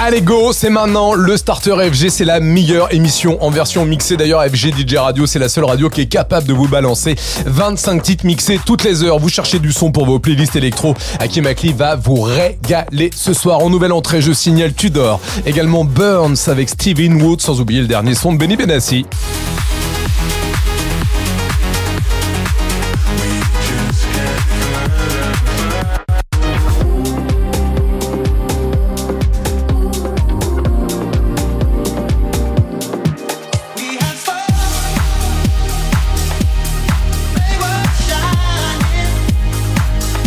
Allez go, c'est maintenant le Starter FG, c'est la meilleure émission en version mixée. D'ailleurs, FG DJ Radio, c'est la seule radio qui est capable de vous balancer 25 titres mixés toutes les heures. Vous cherchez du son pour vos playlists électro. Hakim Akli va vous régaler ce soir. En nouvelle entrée, je signale Tudor. Également Burns avec Steven Wood, sans oublier le dernier son de Benny Benassi.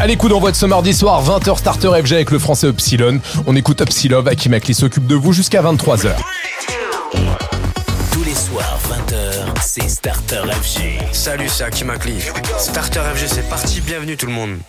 Allez, coup d'envoi de ce mardi soir, 20h Starter FG avec le français Upsilon. On écoute Upsilon, Akimakli s'occupe de vous jusqu'à 23h. Tous les soirs, 20h, c'est Starter FG. Salut, c'est Hakim Akli. Starter FG, c'est parti. Bienvenue tout le monde.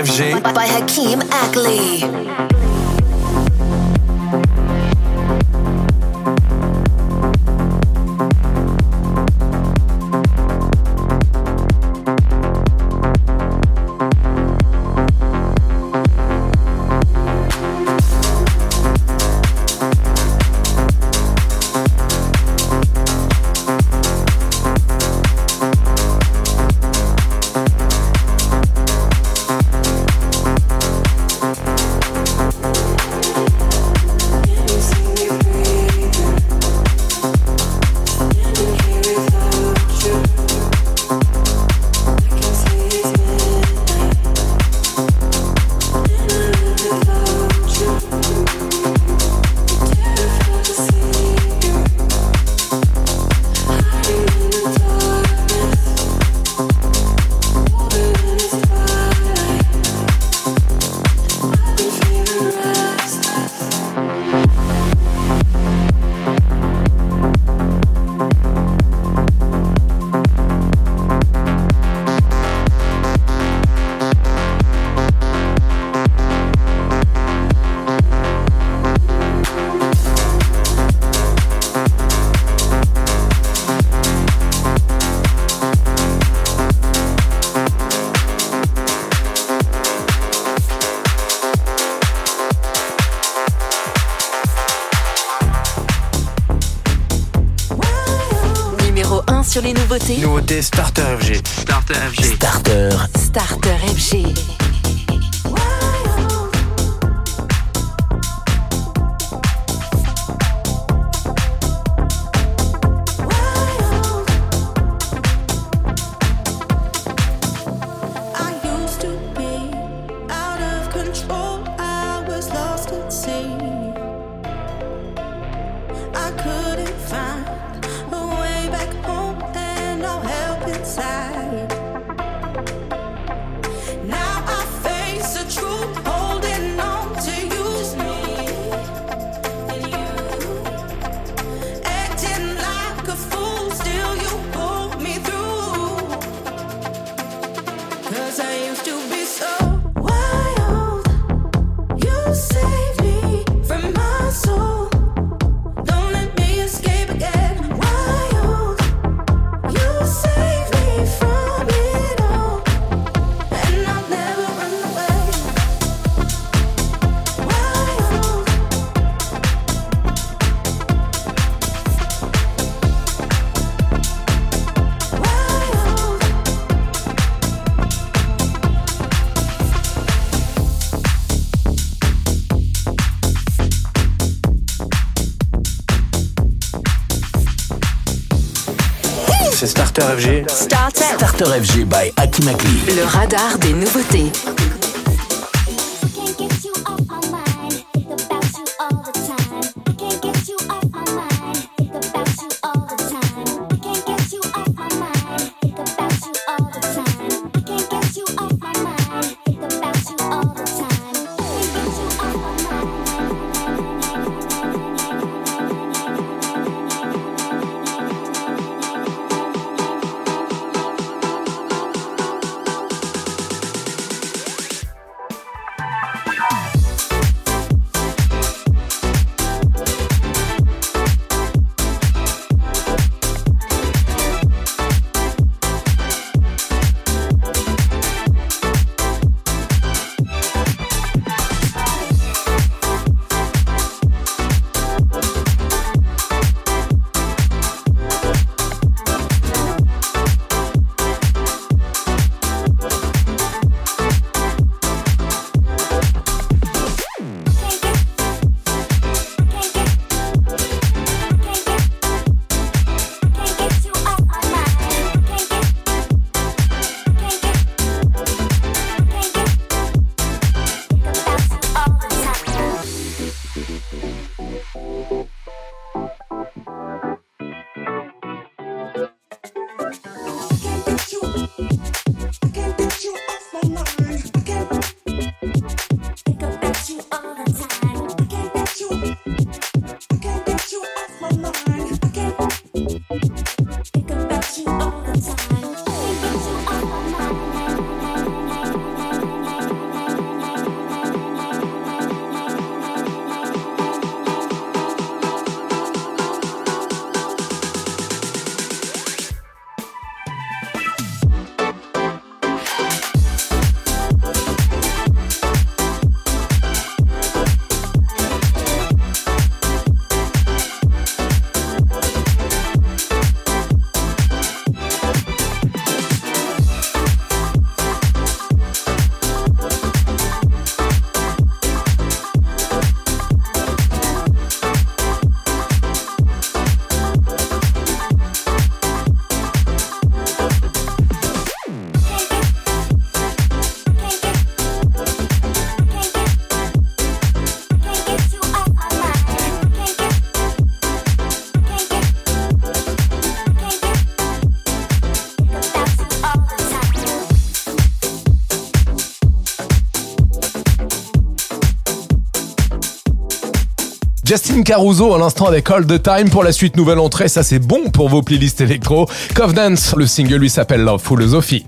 FG. By Hakeem Ackley. Starter. FG by Akimakli. Le radar des nouveautés. Justin Caruso à l'instant avec All the Time pour la suite nouvelle entrée, ça c'est bon pour vos playlists électro. Covenant, le single lui s'appelle Love Philosophy.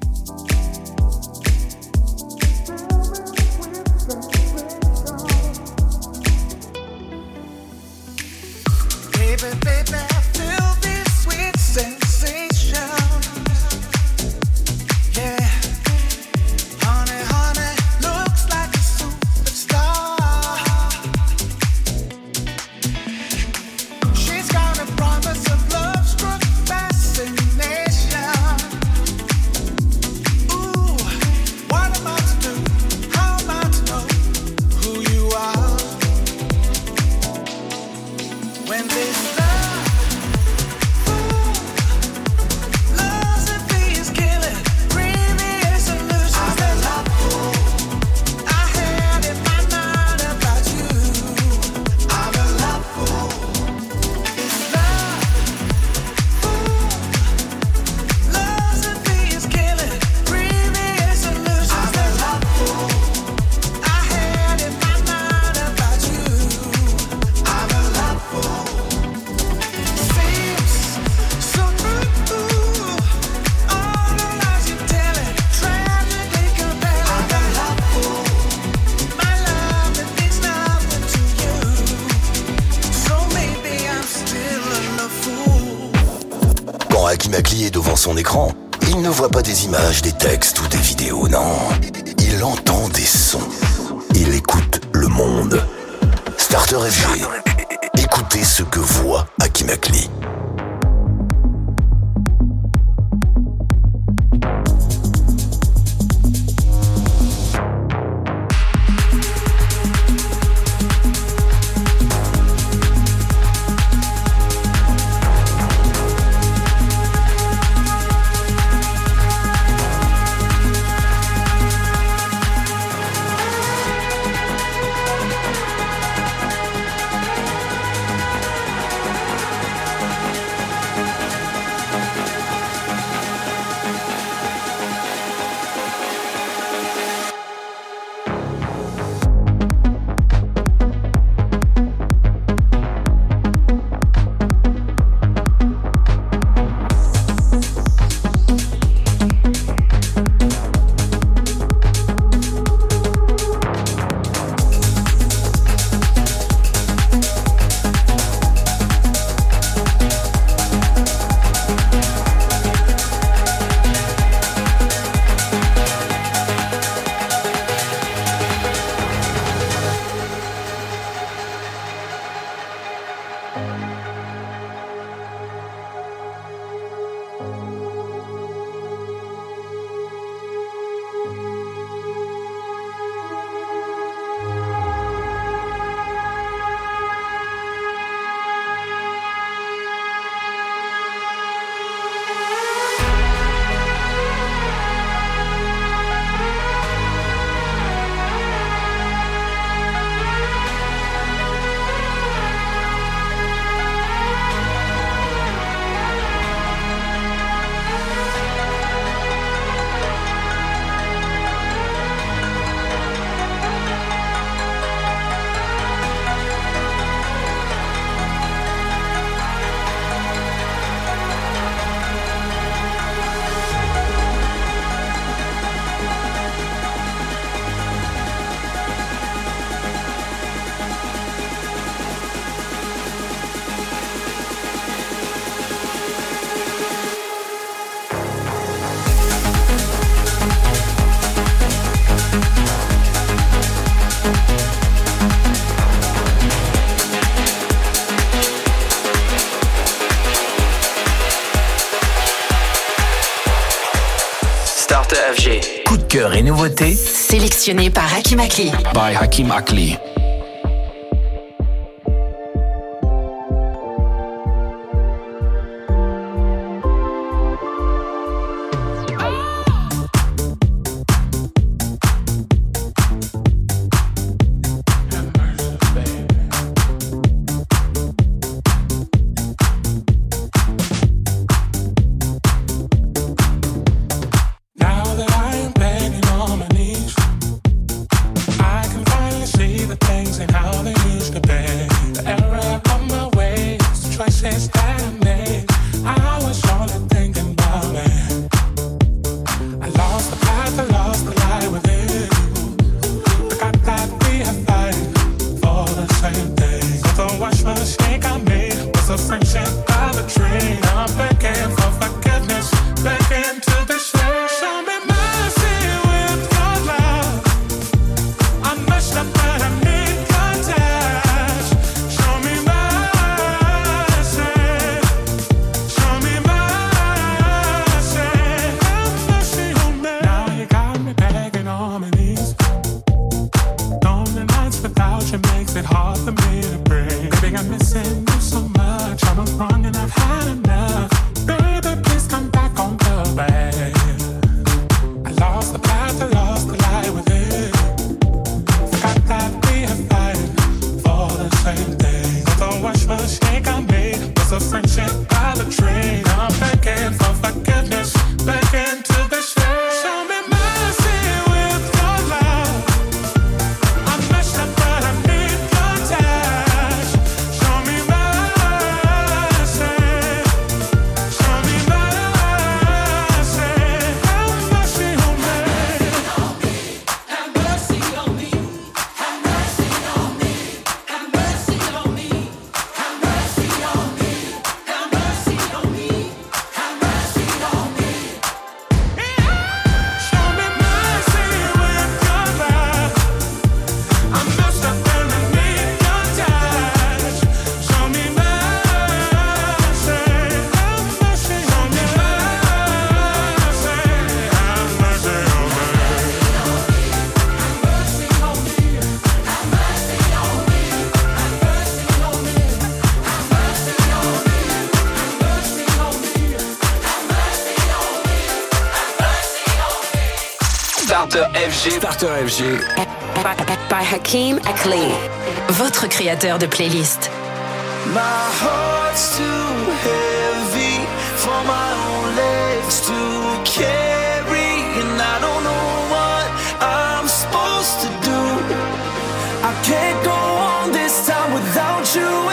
By Hakim Akli. Starter FG. By, by Hakim Akli. Votre créateur de playlist. My heart's too heavy for my own legs to carry, and I don't know what I'm supposed to do. I can't go on this time without you.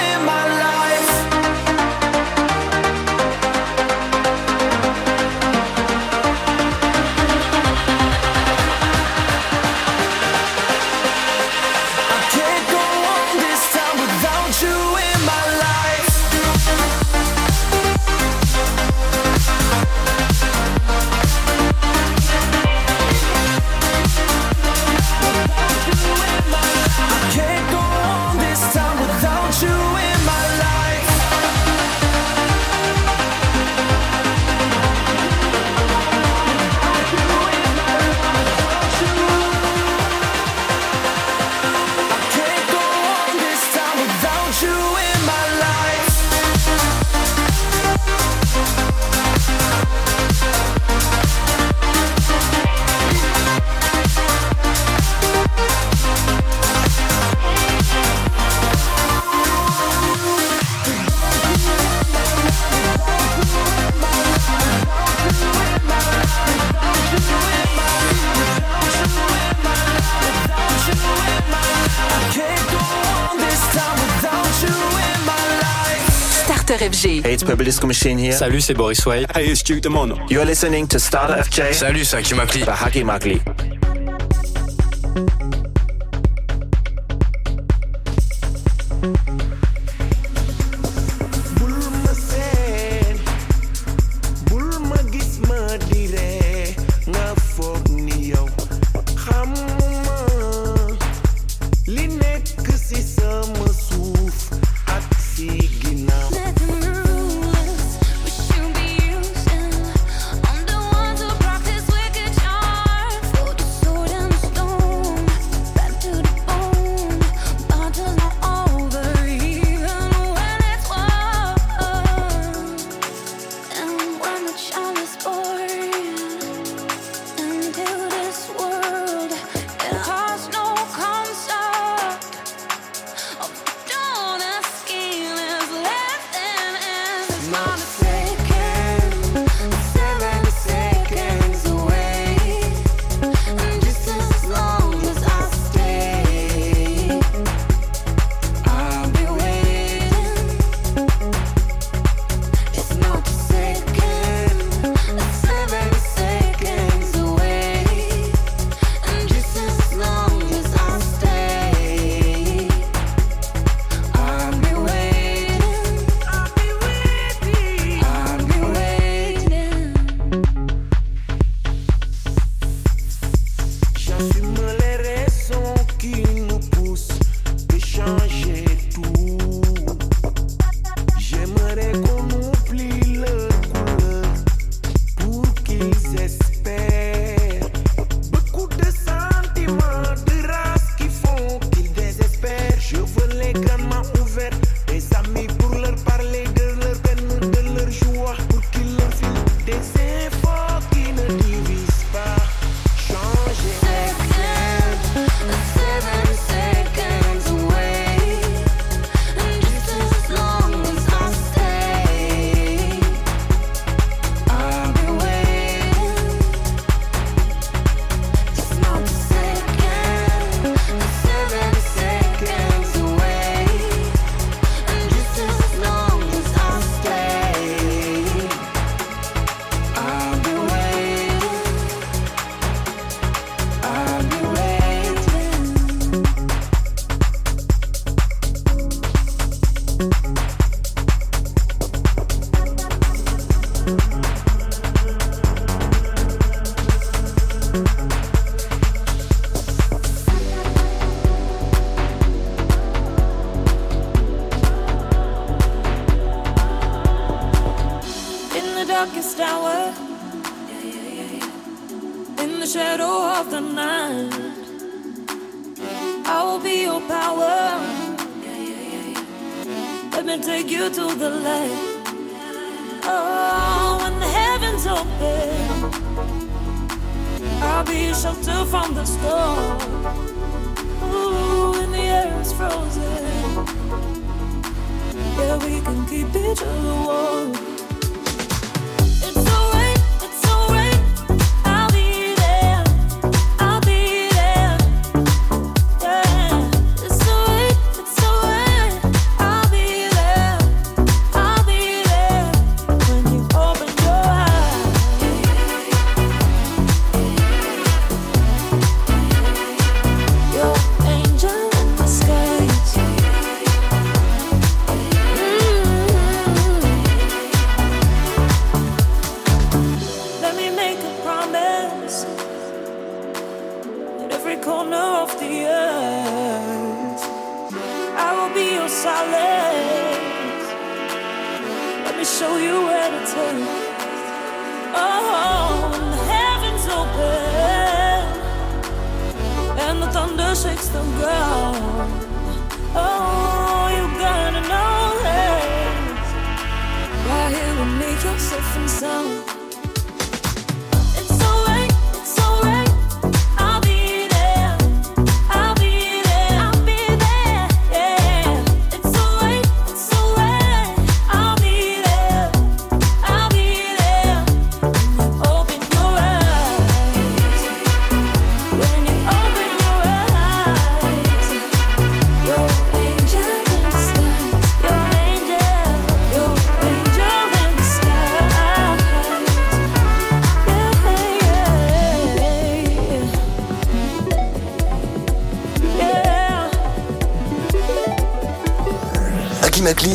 FG. Hey, it's Publisco Machine here. Salut, c'est Boris Way. Hey, it's Duke Demon. You're listening to Starter FJ. Salut, c'est Akimakli. Bah, Hakimakli.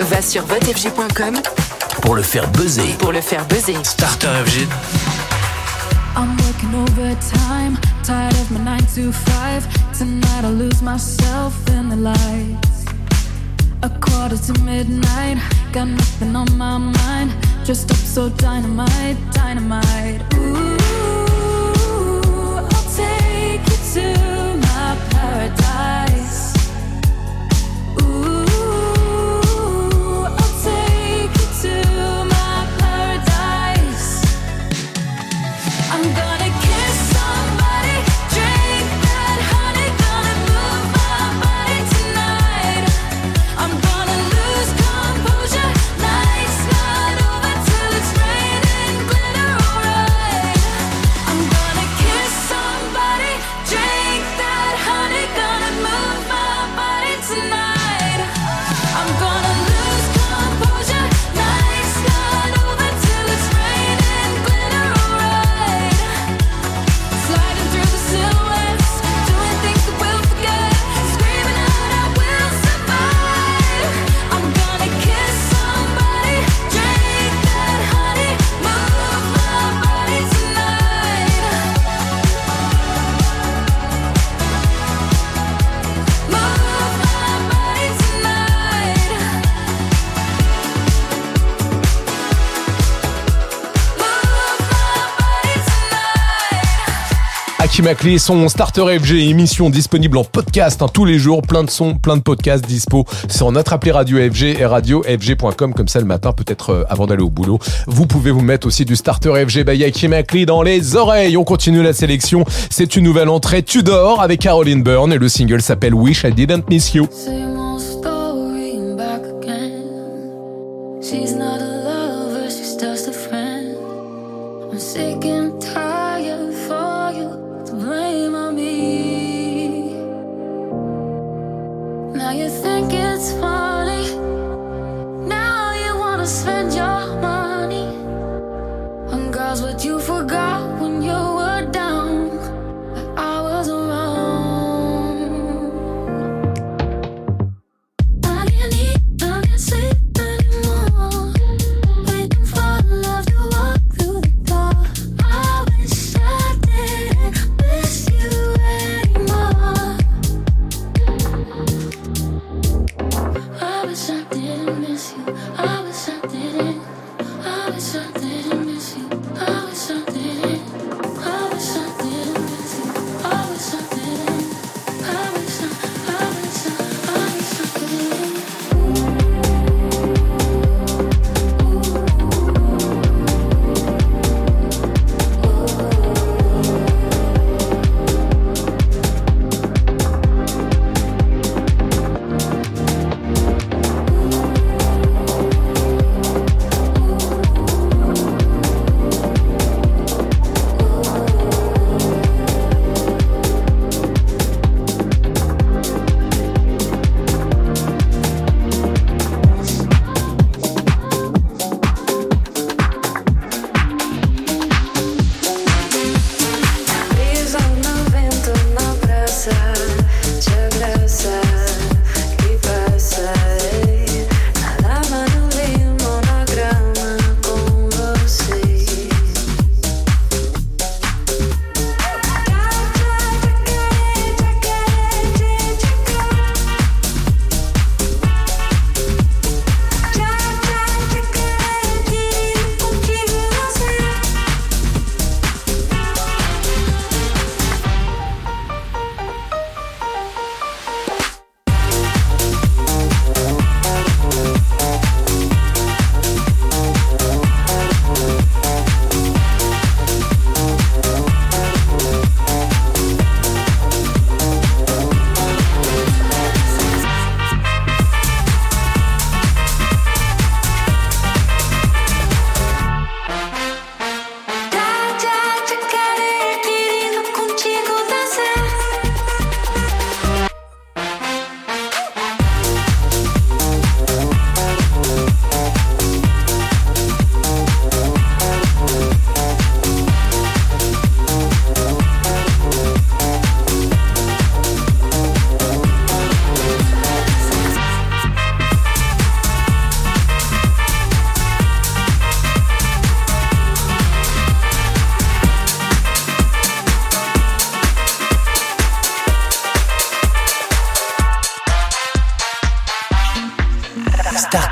Va sur votefg.com pour le faire buzzer. Pour le faire buzzer. Starter FG. I'm working overtime, tired of my 9 to 5. Tonight I lose myself in the lights. A quarter to midnight, got nothing on my mind. Just up so dynamite, dynamite. Ooh, I'll take you to. Cathy son Starter FG, émission disponible en podcast hein, tous les jours, plein de sons, plein de podcasts dispo. C'est en attraper Radio FG et radiofg.com, comme ça le matin, peut-être euh, avant d'aller au boulot. Vous pouvez vous mettre aussi du Starter FG by Yaki Maclé dans les oreilles. On continue la sélection. C'est une nouvelle entrée Tudor avec Caroline Byrne et le single s'appelle Wish I Didn't Miss You.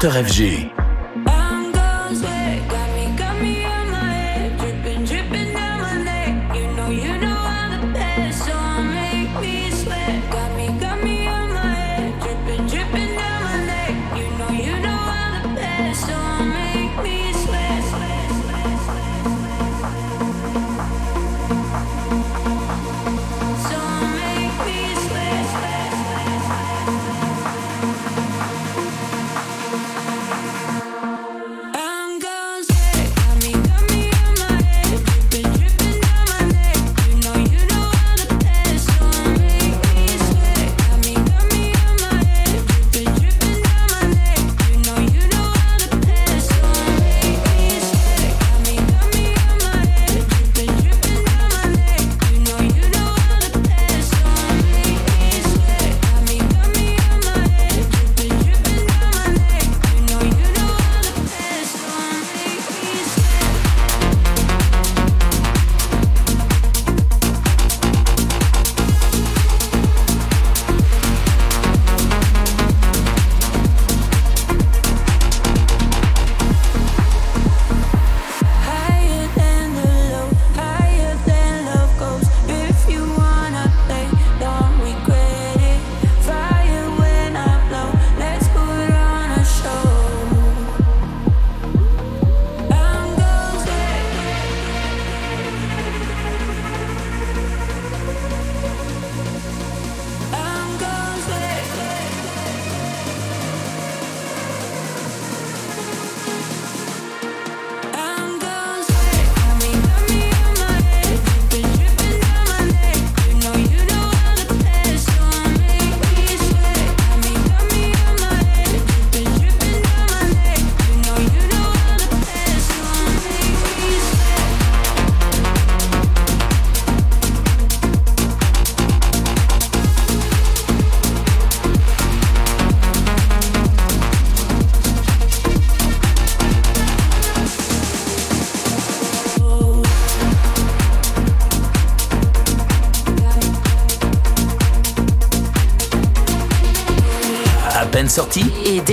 Pasteur FG.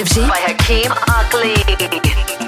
FG. Starter FG. By Hakeem Ugly.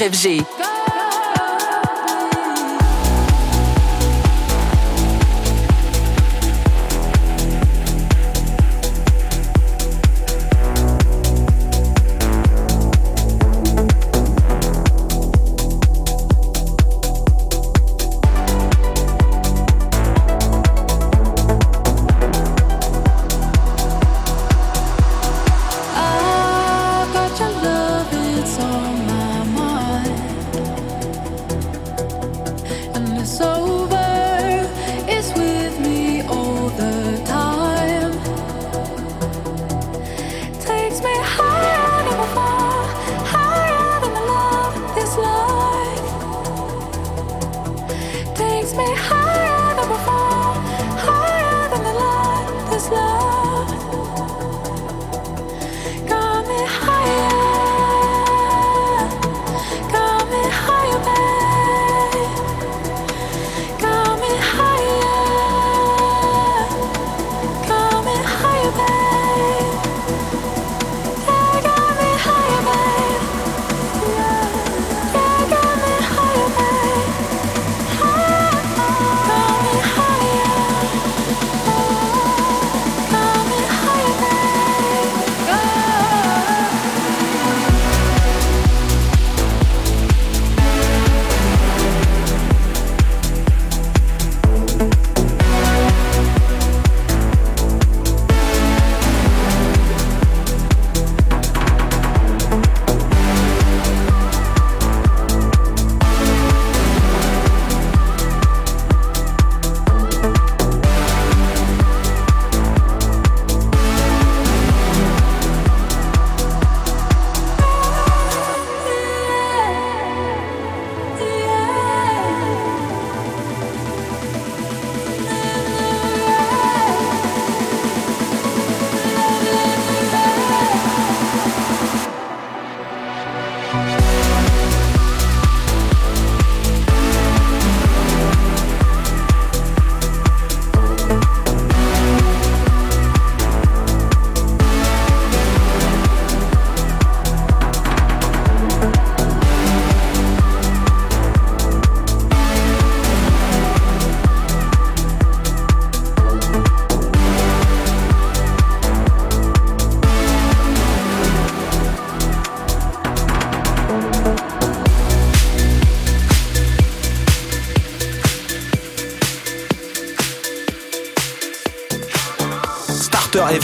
Starter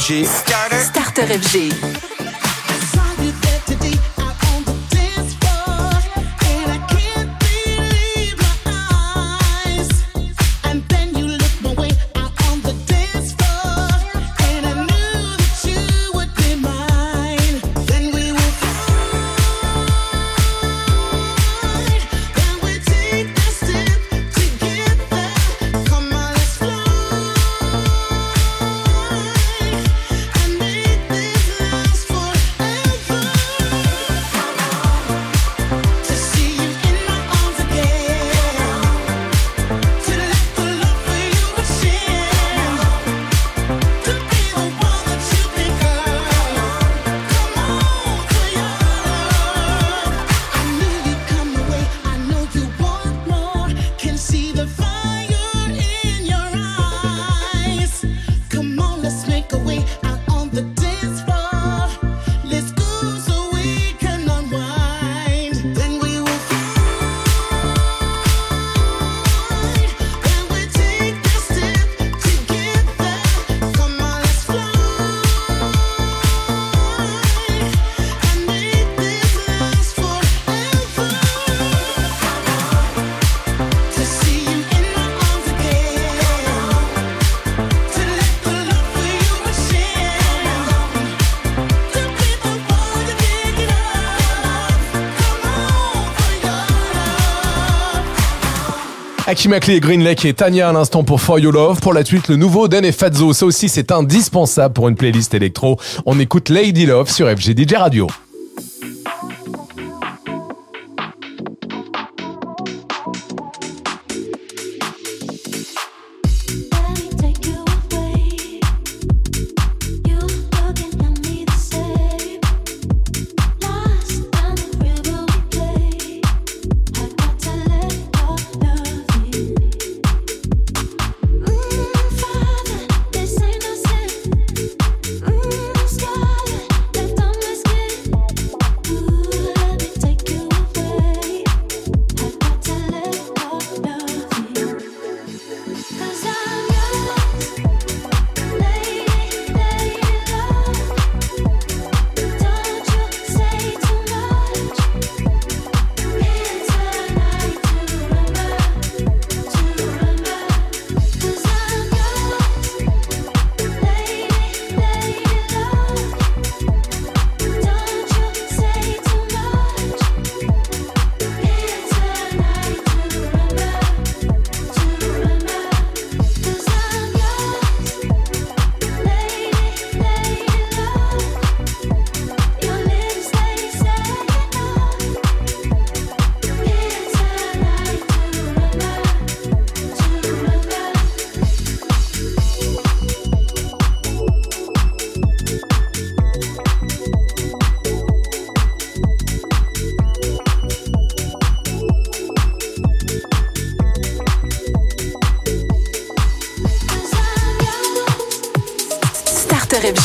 FG. Starter FG. Aki et Green Lake et Tania à l'instant pour For You Love. Pour la suite, le nouveau Den et Fazzo. Ça aussi, c'est indispensable pour une playlist électro. On écoute Lady Love sur FG DJ Radio.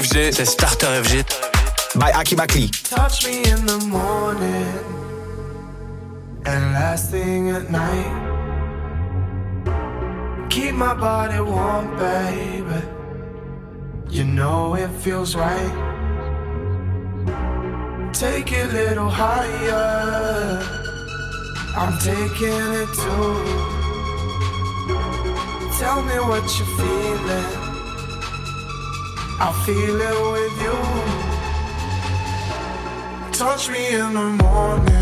FG, c'est Starter FG. By Aki Makli. Touch me in the morning and last thing at night. Keep my body warm, baby. You know it feels right. Take it a little higher. I'm taking it too. Tell me what you're feeling. I feel it with you. Touch me in the morning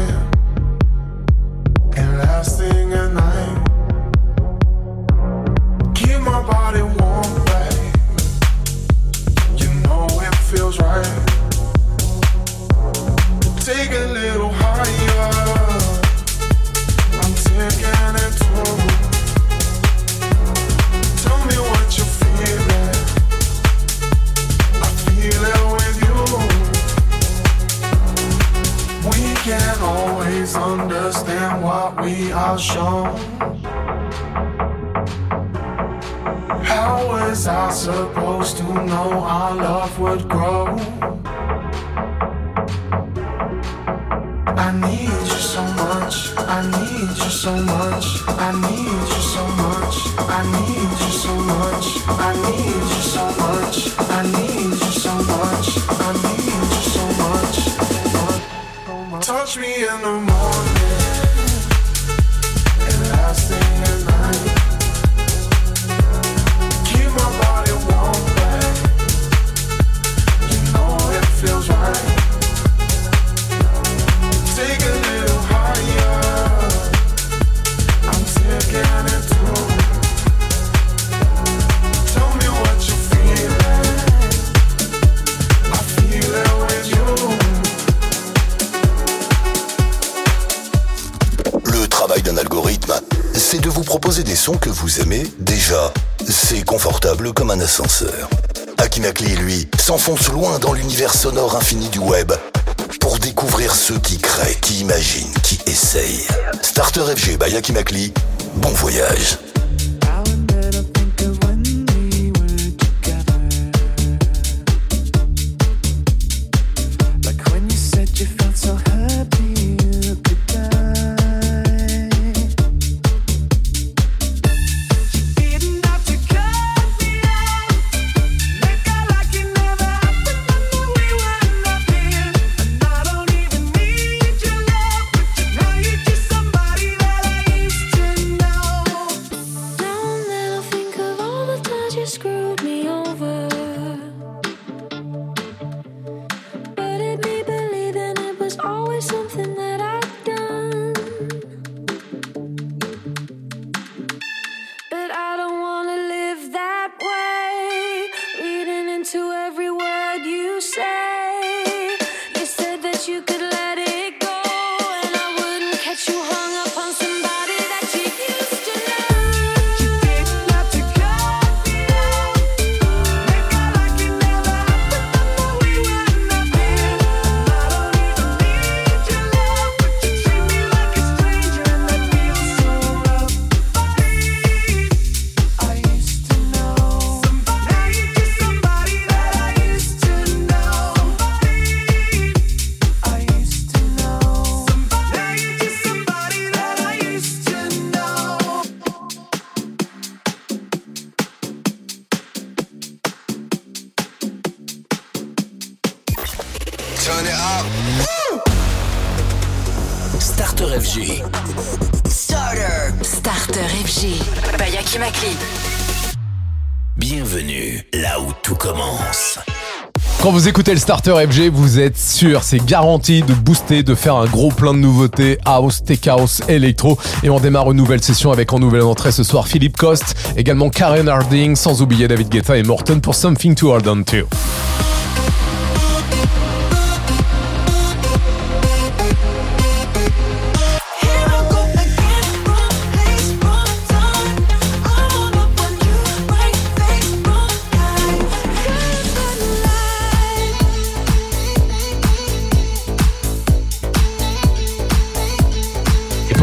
que vous aimez déjà. C'est confortable comme un ascenseur. Akimakli, lui, s'enfonce loin dans l'univers sonore infini du web pour découvrir ceux qui créent, qui imaginent, qui essayent. Starter FG by Akimakli, bon voyage. Écoutez le Starter FG, vous êtes sûr, c'est garanti de booster, de faire un gros plein de nouveautés, house, tech house, électro. Et on démarre une nouvelle session avec en nouvelle entrée ce soir Philippe Coste, également Karen Harding, sans oublier David Guetta et Morton pour Something to Hold On To.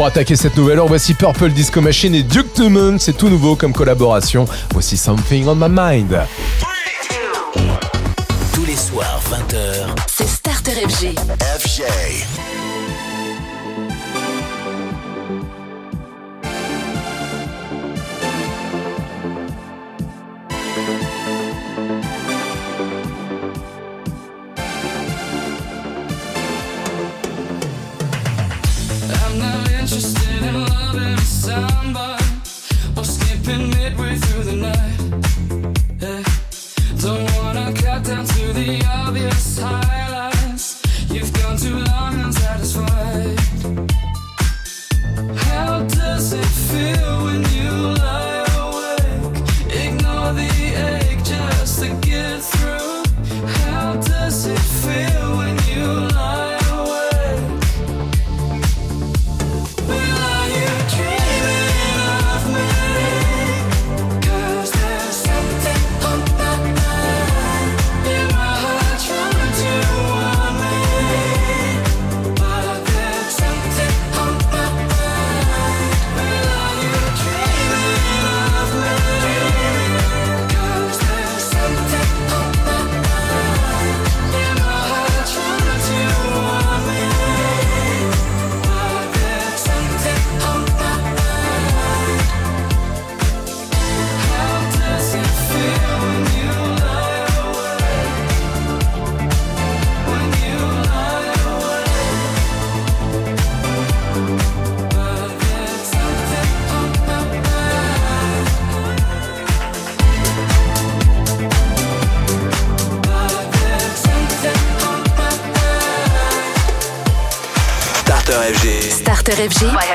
Pour attaquer cette nouvelle heure, voici Purple Disco Machine et Duke Dumont. C'est tout nouveau comme collaboration. Voici Something on My Mind. Two, les soirs 20h, C'est Starter FG. FJ. December. FG. By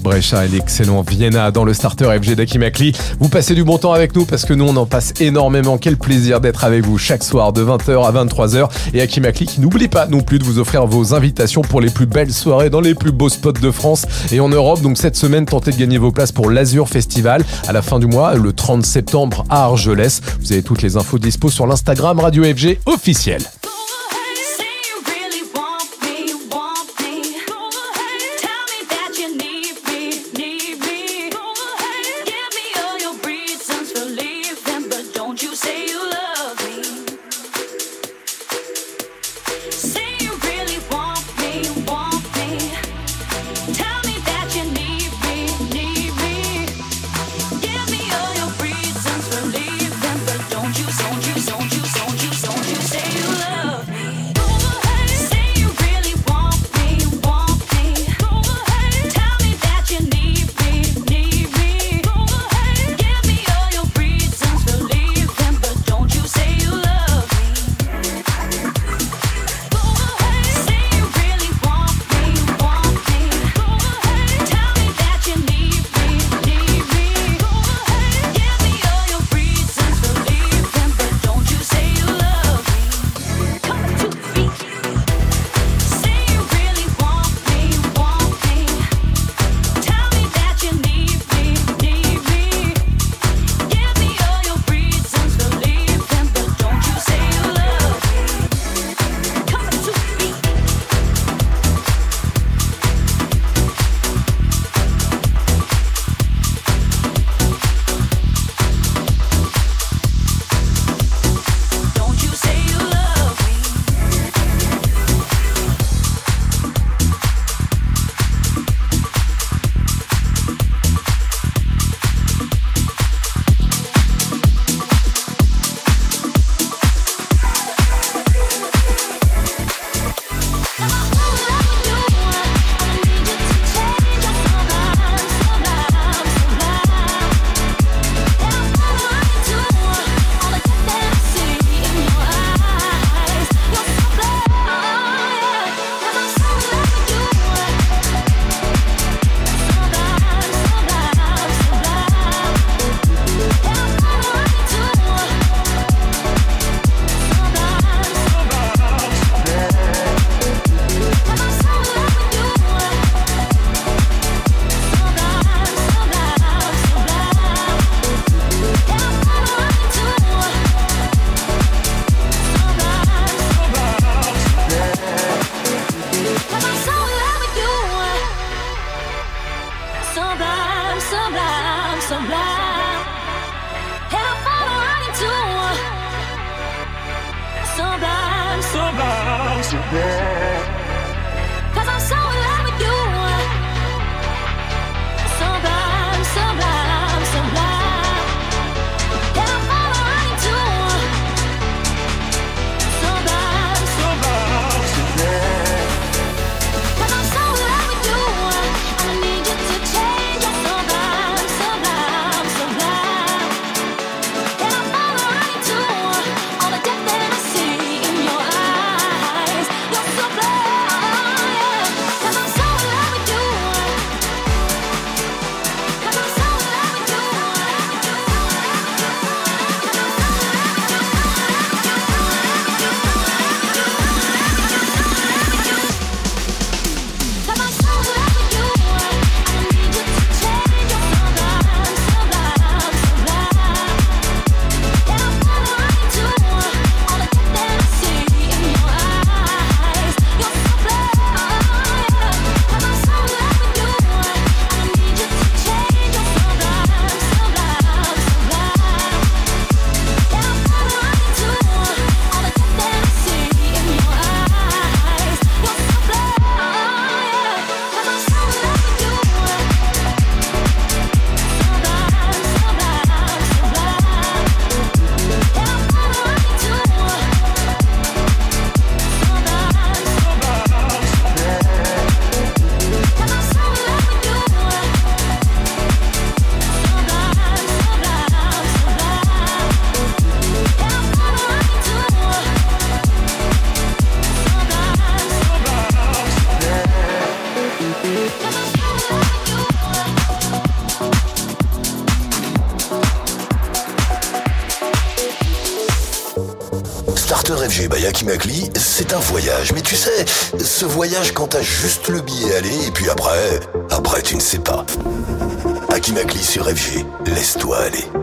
Brecha et l'excellent Vienna dans le starter FG d'Akimakli. Vous passez du bon temps avec nous parce que nous on en passe énormément. Quel plaisir d'être avec vous chaque soir de 20h à 23h. Et Akimakli qui n'oublie pas non plus de vous offrir vos invitations pour les plus belles soirées dans les plus beaux spots de France et en Europe. Donc cette semaine, tentez de gagner vos places pour l'Azur Festival à la fin du mois, le 30 septembre à Argelès. Vous avez toutes les infos dispo sur l'Instagram Radio FG officiel. Paris à Kimakli, c'est un voyage. Mais tu sais, ce voyage quand t'as juste le billet aller et puis après, après tu ne sais pas. Akimakli sur FG, laisse-toi aller.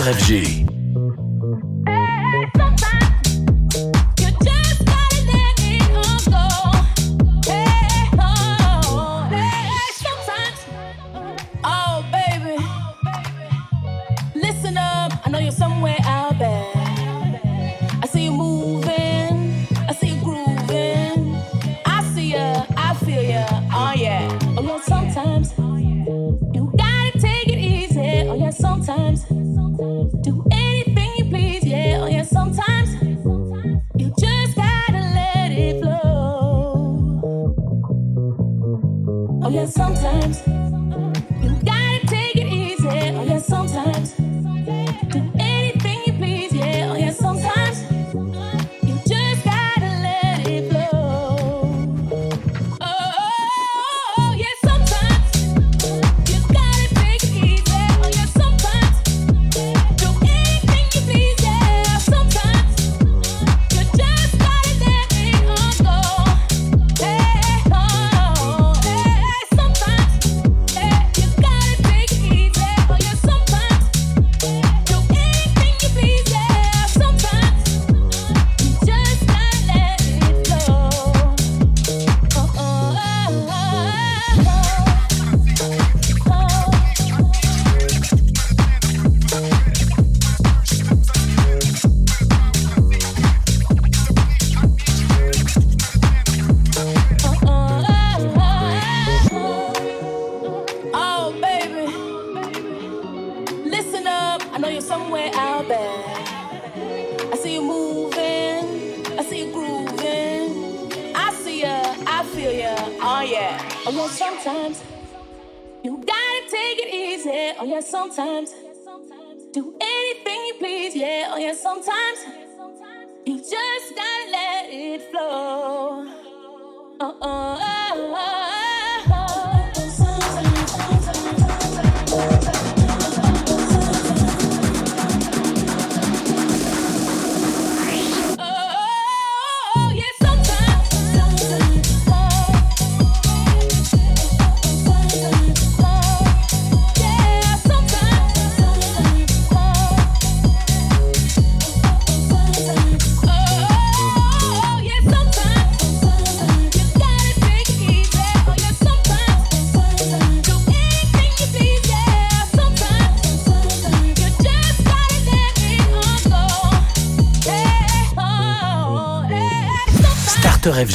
Heure FG.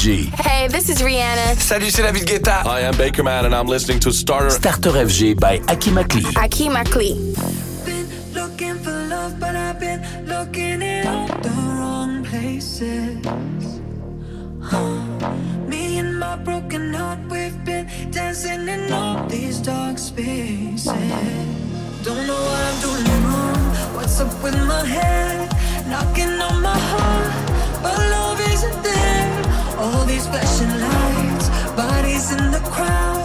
Hey, this is Rihanna. Salut, c'est David Guetta. I am Baker Man and I'm listening to Starter Starter FG by Aki Akli. Aki Akli. Been looking for love, but I've been looking in all the wrong places. Huh. Me and my broken heart, we've been dancing in all these dark spaces. Don't know what I'm doing wrong. What's up with my head? Knocking on my heart. All these flashing lights, bodies in the crowd.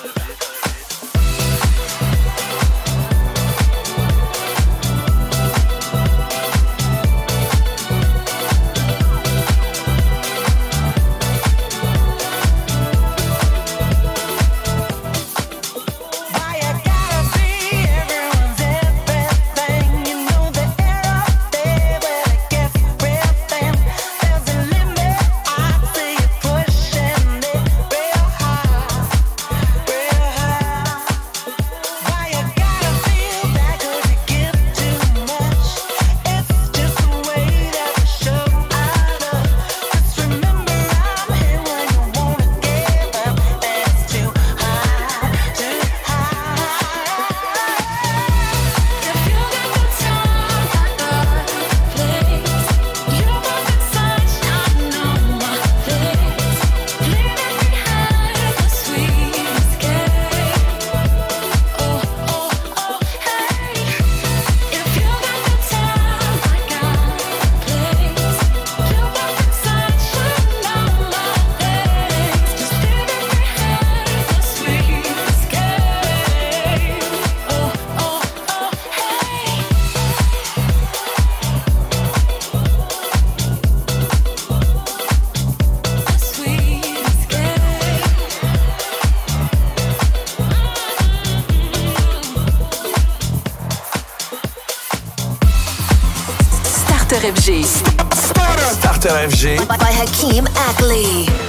FG. Starter FG. By Hakeem Ackley.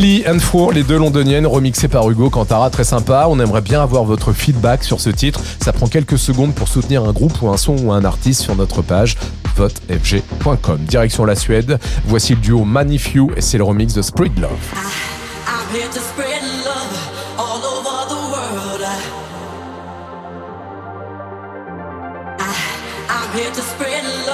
Ellie and Four, les deux londoniennes, remixées par Hugo Cantara, très sympa. On aimerait bien avoir votre feedback sur ce titre. Ça prend quelques secondes pour soutenir un groupe ou un son ou un artiste sur notre page votefg.com. Direction la Suède. Voici le duo Manifew et c'est le remix de Spread spread love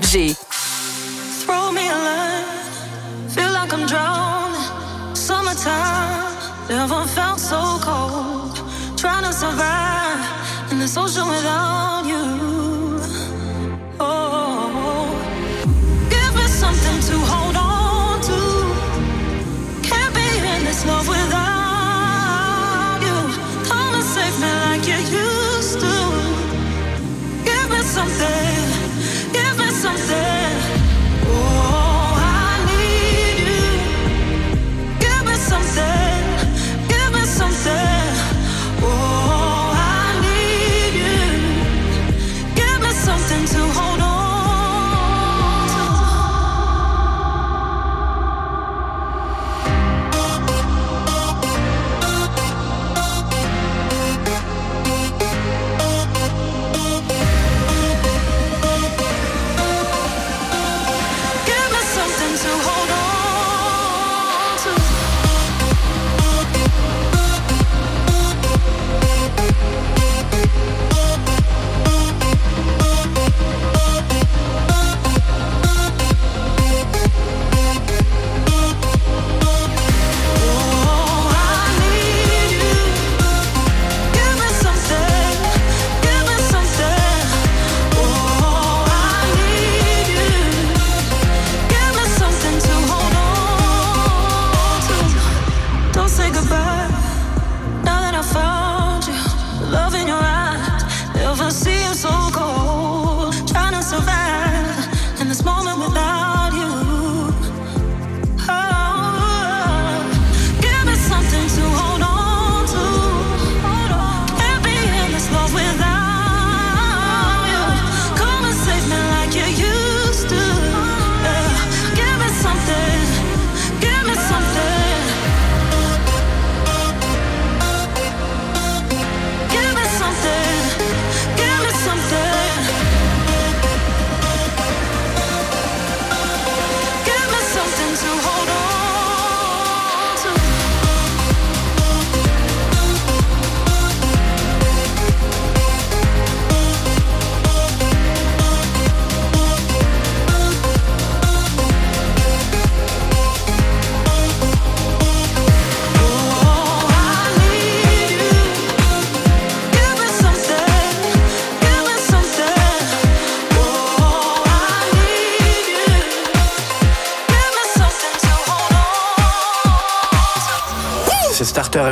G.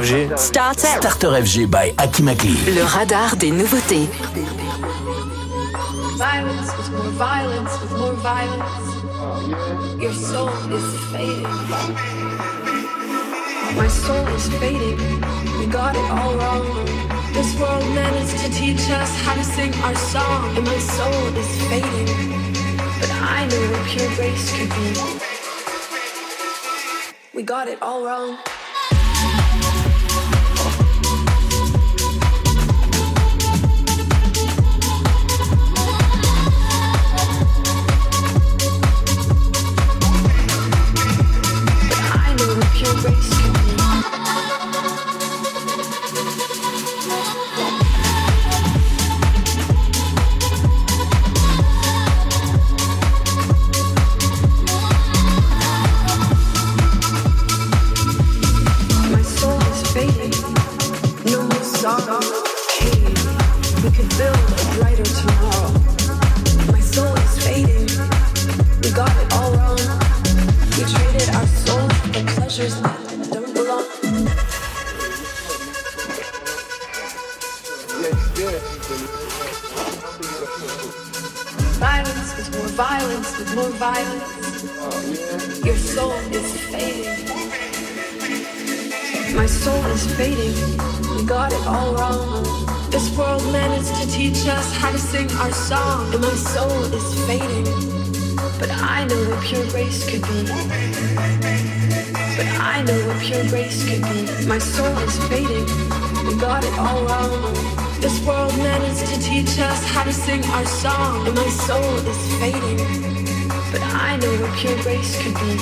FG. Starter. Starter FG by Aki Makli. Le radar des nouveautés. Violence with more violence with more violence. Your soul is fading. My soul is fading. We got it all wrong. This world managed to teach us how to sing our song. And my soul is fading. But I know what pure grace could be. We got it all wrong. our song, and my soul is fading. But I know what pure grace could be.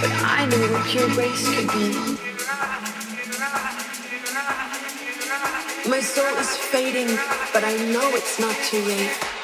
But I know what pure grace could be. My soul is fading, but I know it's not too late.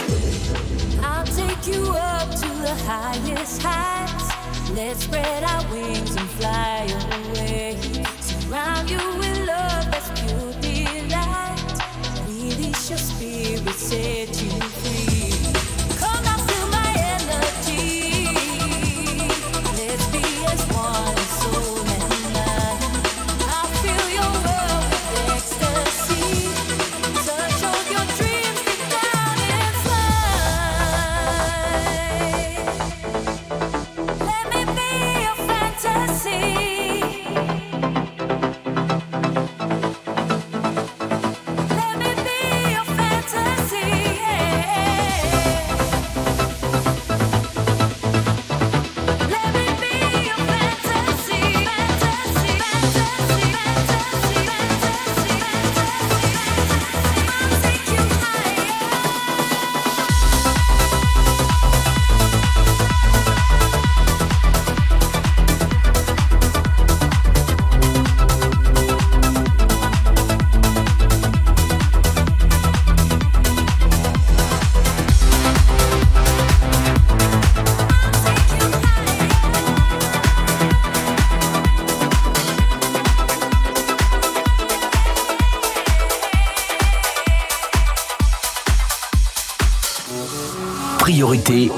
Priorité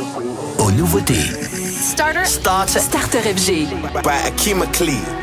aux nouveautés. Starter. Starter. Starter FG. By Akeem McLean.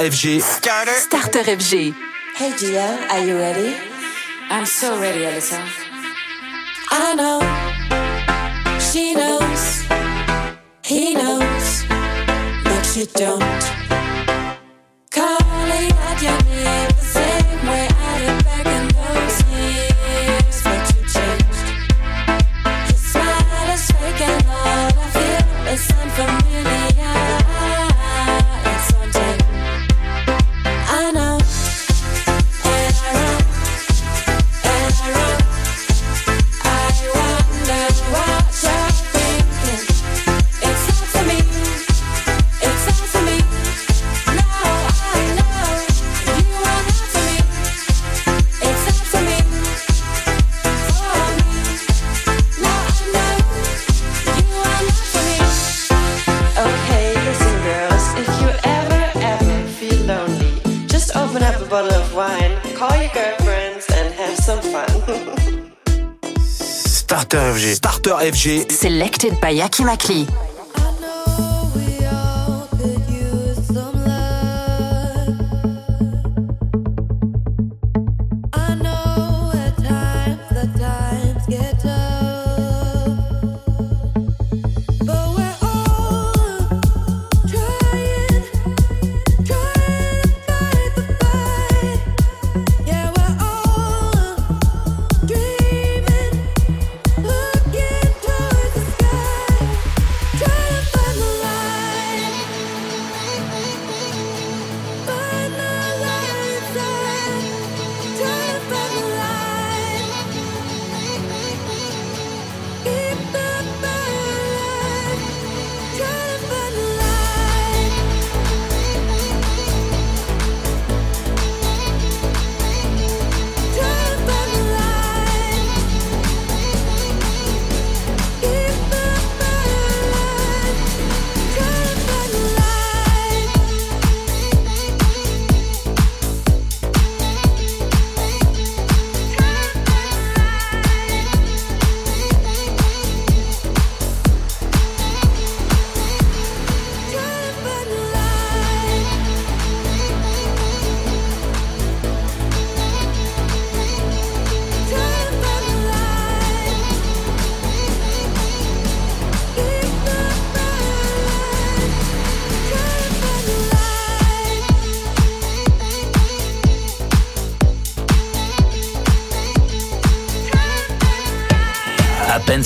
FG. Starter. Starter FG. Hey Gia, are you ready? I'm so ready, Alyssa. FG. Selected by Yaki Makli.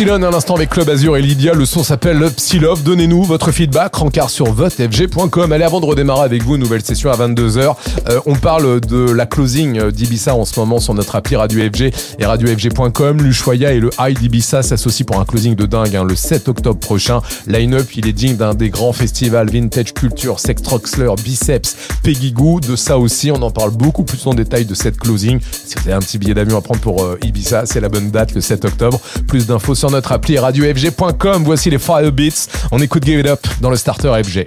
Upsilon à l'instant avec Club Azur et Lydia. Le son s'appelle Upsilove. Donnez-nous votre feedback. Rencard sur votefg.com. Allez, avant de redémarrer avec vous, nouvelle session à 22h. Euh, on parle de la closing d'Ibiza en ce moment sur notre appli Radio FG et radiofg.com. L'Ushuaïa et le High d'Ibiza s'associent pour un closing de dingue hein, le 7 octobre prochain. Line-up, il est digne d'un des grands festivals Vintage Culture, Sex Troxler, Biceps, Peggy Goo. De ça aussi, on en parle beaucoup plus en détail de cette closing. Si vous avez un petit billet d'avion à prendre pour euh, Ibiza, c'est la bonne date, le 7 octobre. Plus d'infos sur notre appli radiofg.com. Voici les Fire Beats. On écoute Give It Up dans le starter FG.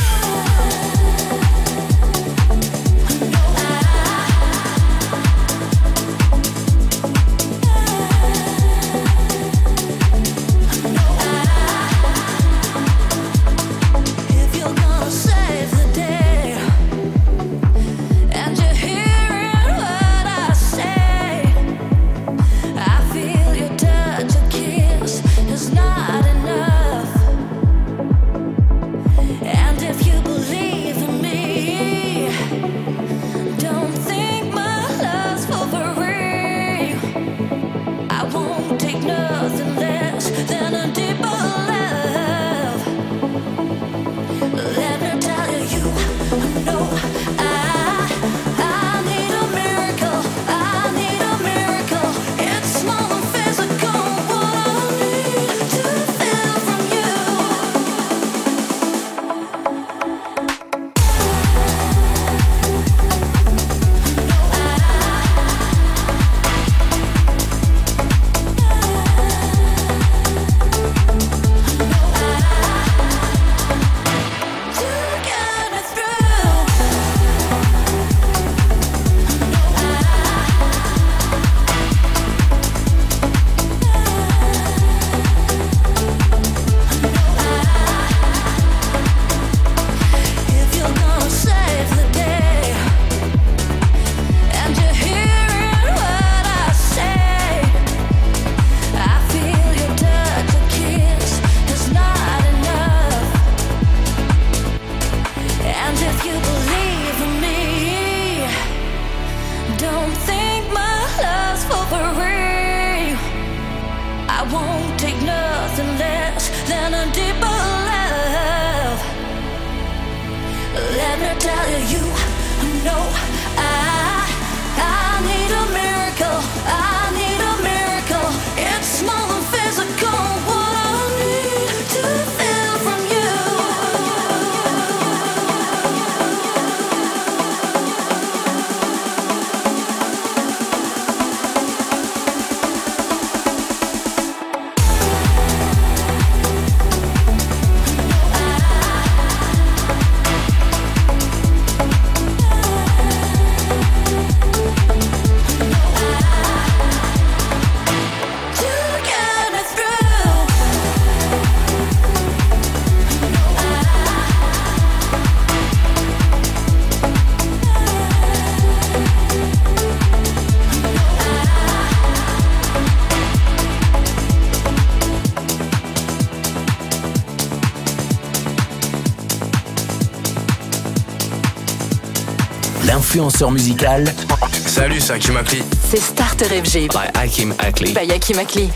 Salut, c'est Hakim Akli. C'est Starter FG. By Hakim Akli. Ben, By Hakim Akli.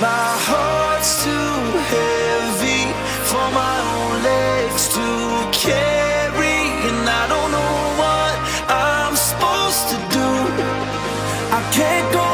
My heart's too heavy for my own legs to carry, I don't know what I'm supposed to do. I can't go.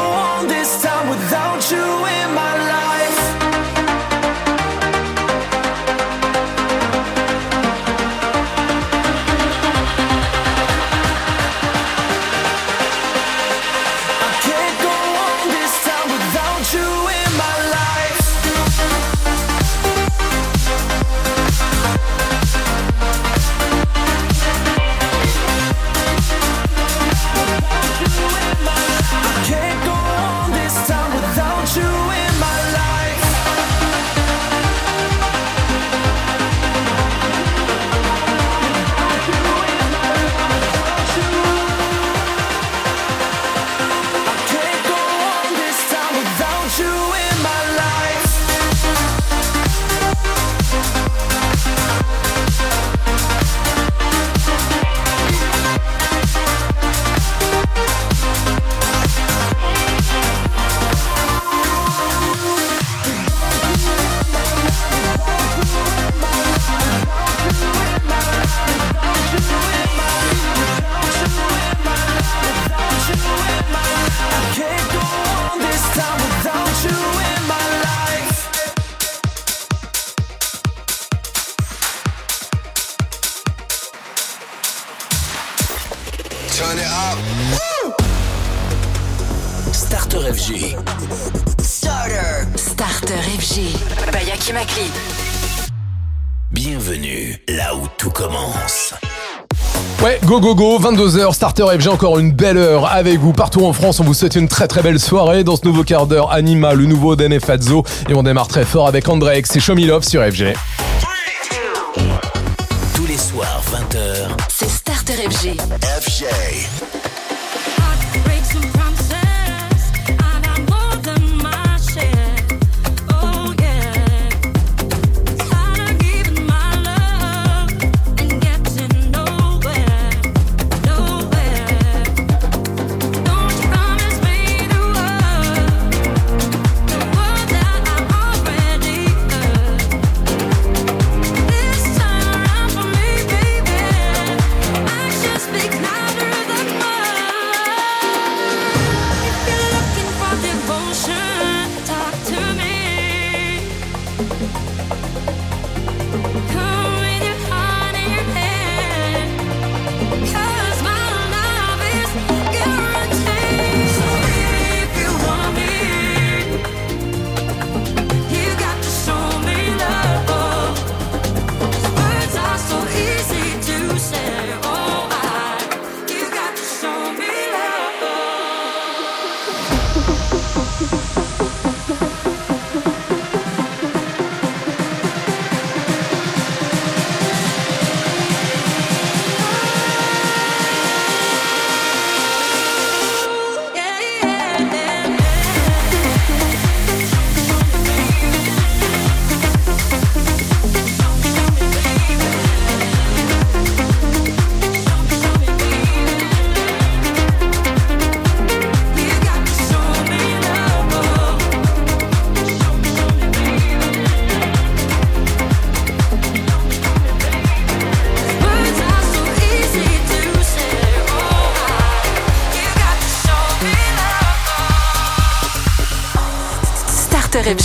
gogo, 22h, Starter F, j'ai encore une belle heure avec vous partout en France. On vous souhaite une très très belle soirée dans ce nouveau quart d'heure Anima, le nouveau Dene Fazzo. Et on démarre très fort avec Andrex et Show Me Love sur FG.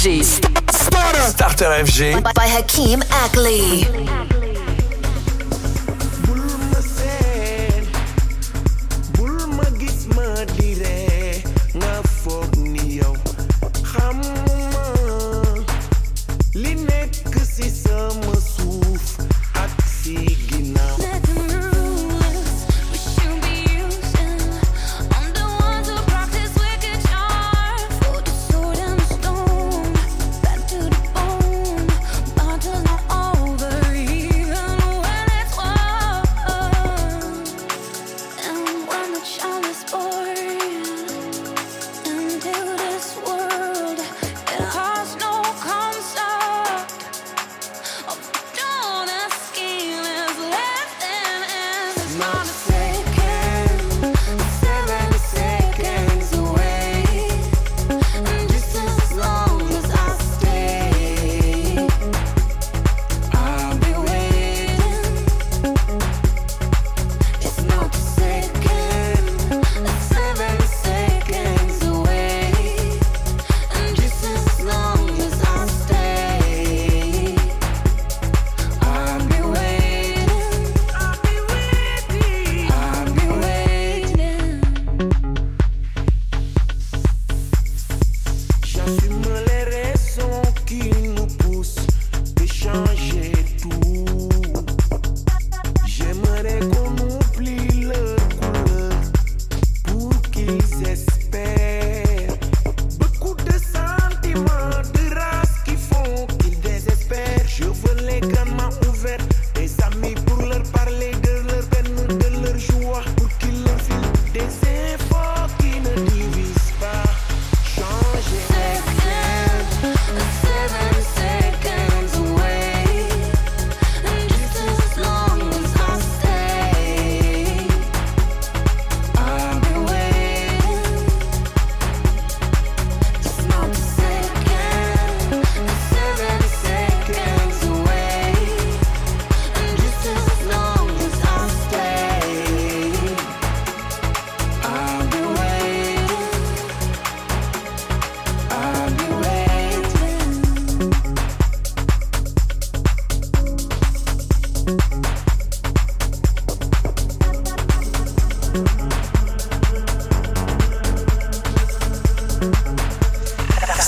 FG. Starter. FG. By, Hakeem Ackley.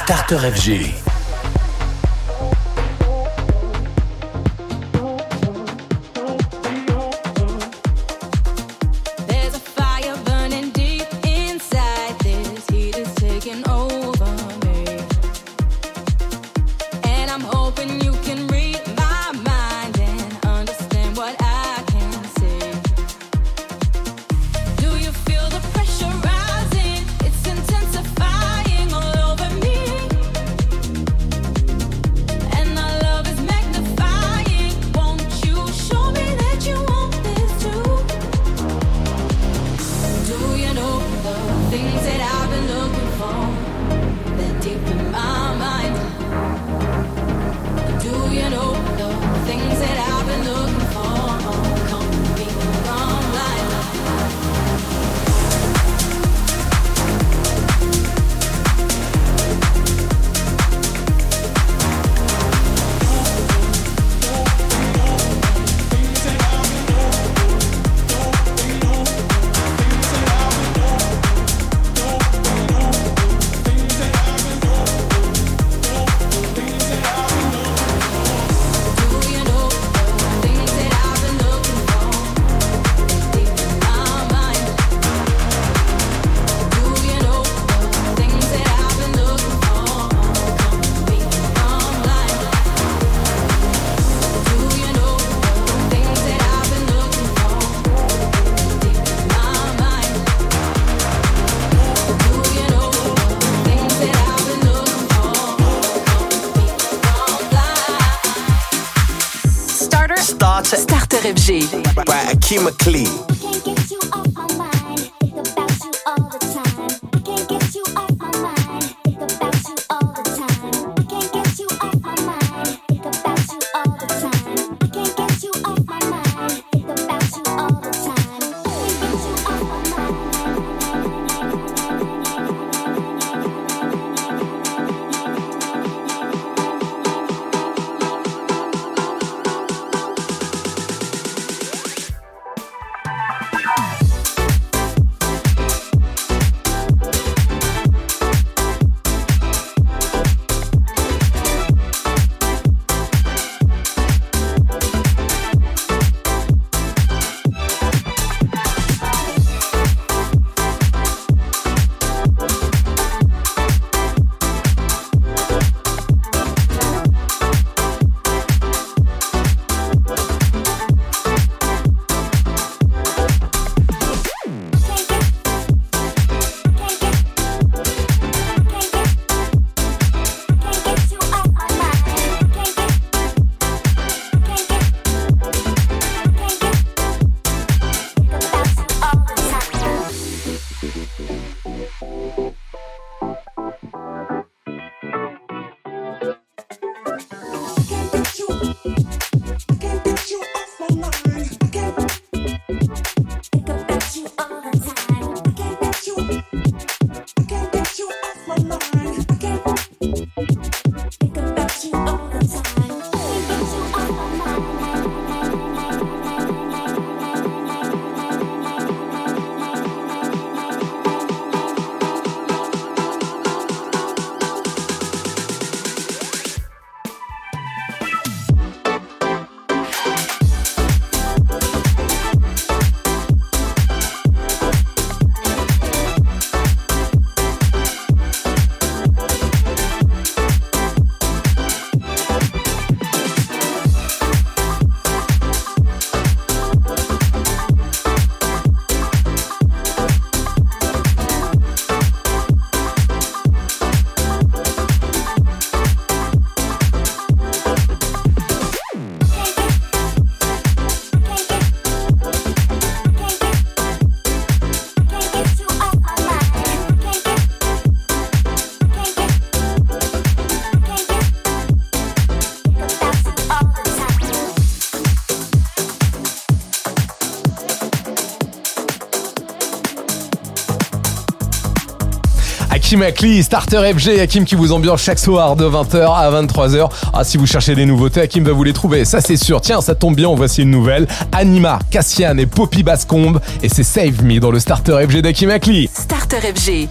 Starter FG. chemically Hakim Akli, Starter FG, Hakim qui vous ambiance chaque soir de 20h à 23h. Ah, si vous cherchez des nouveautés, Hakim va vous les trouver, ça c'est sûr. Tiens, ça tombe bien, voici une nouvelle. Anima, Cassian et Poppy Bascombe, et c'est Save Me dans le Starter FG d'Hakim Akli. Starter FG.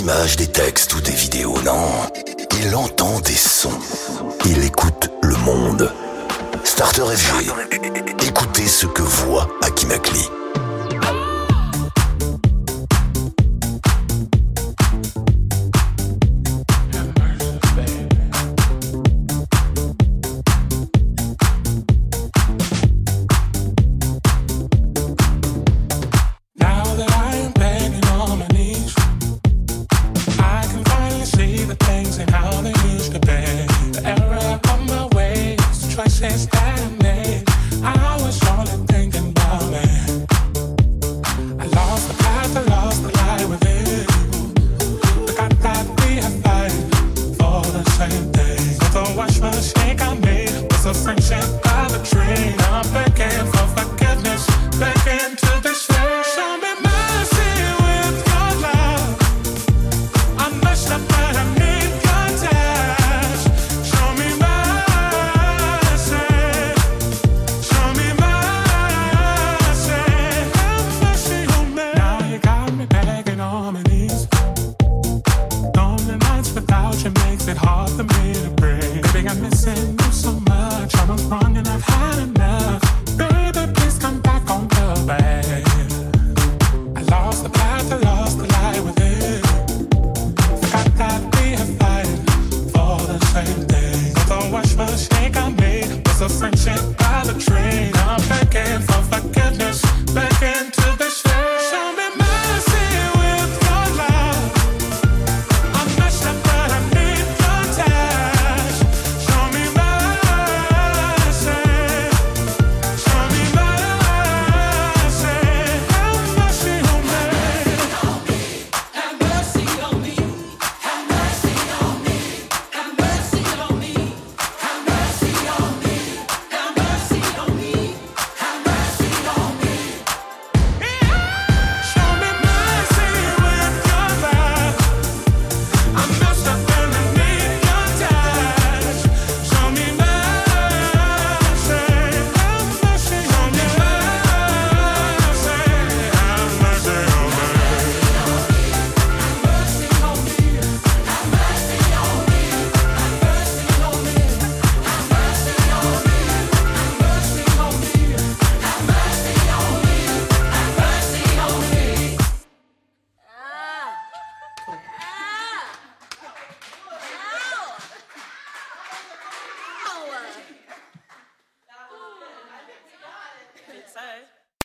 Images,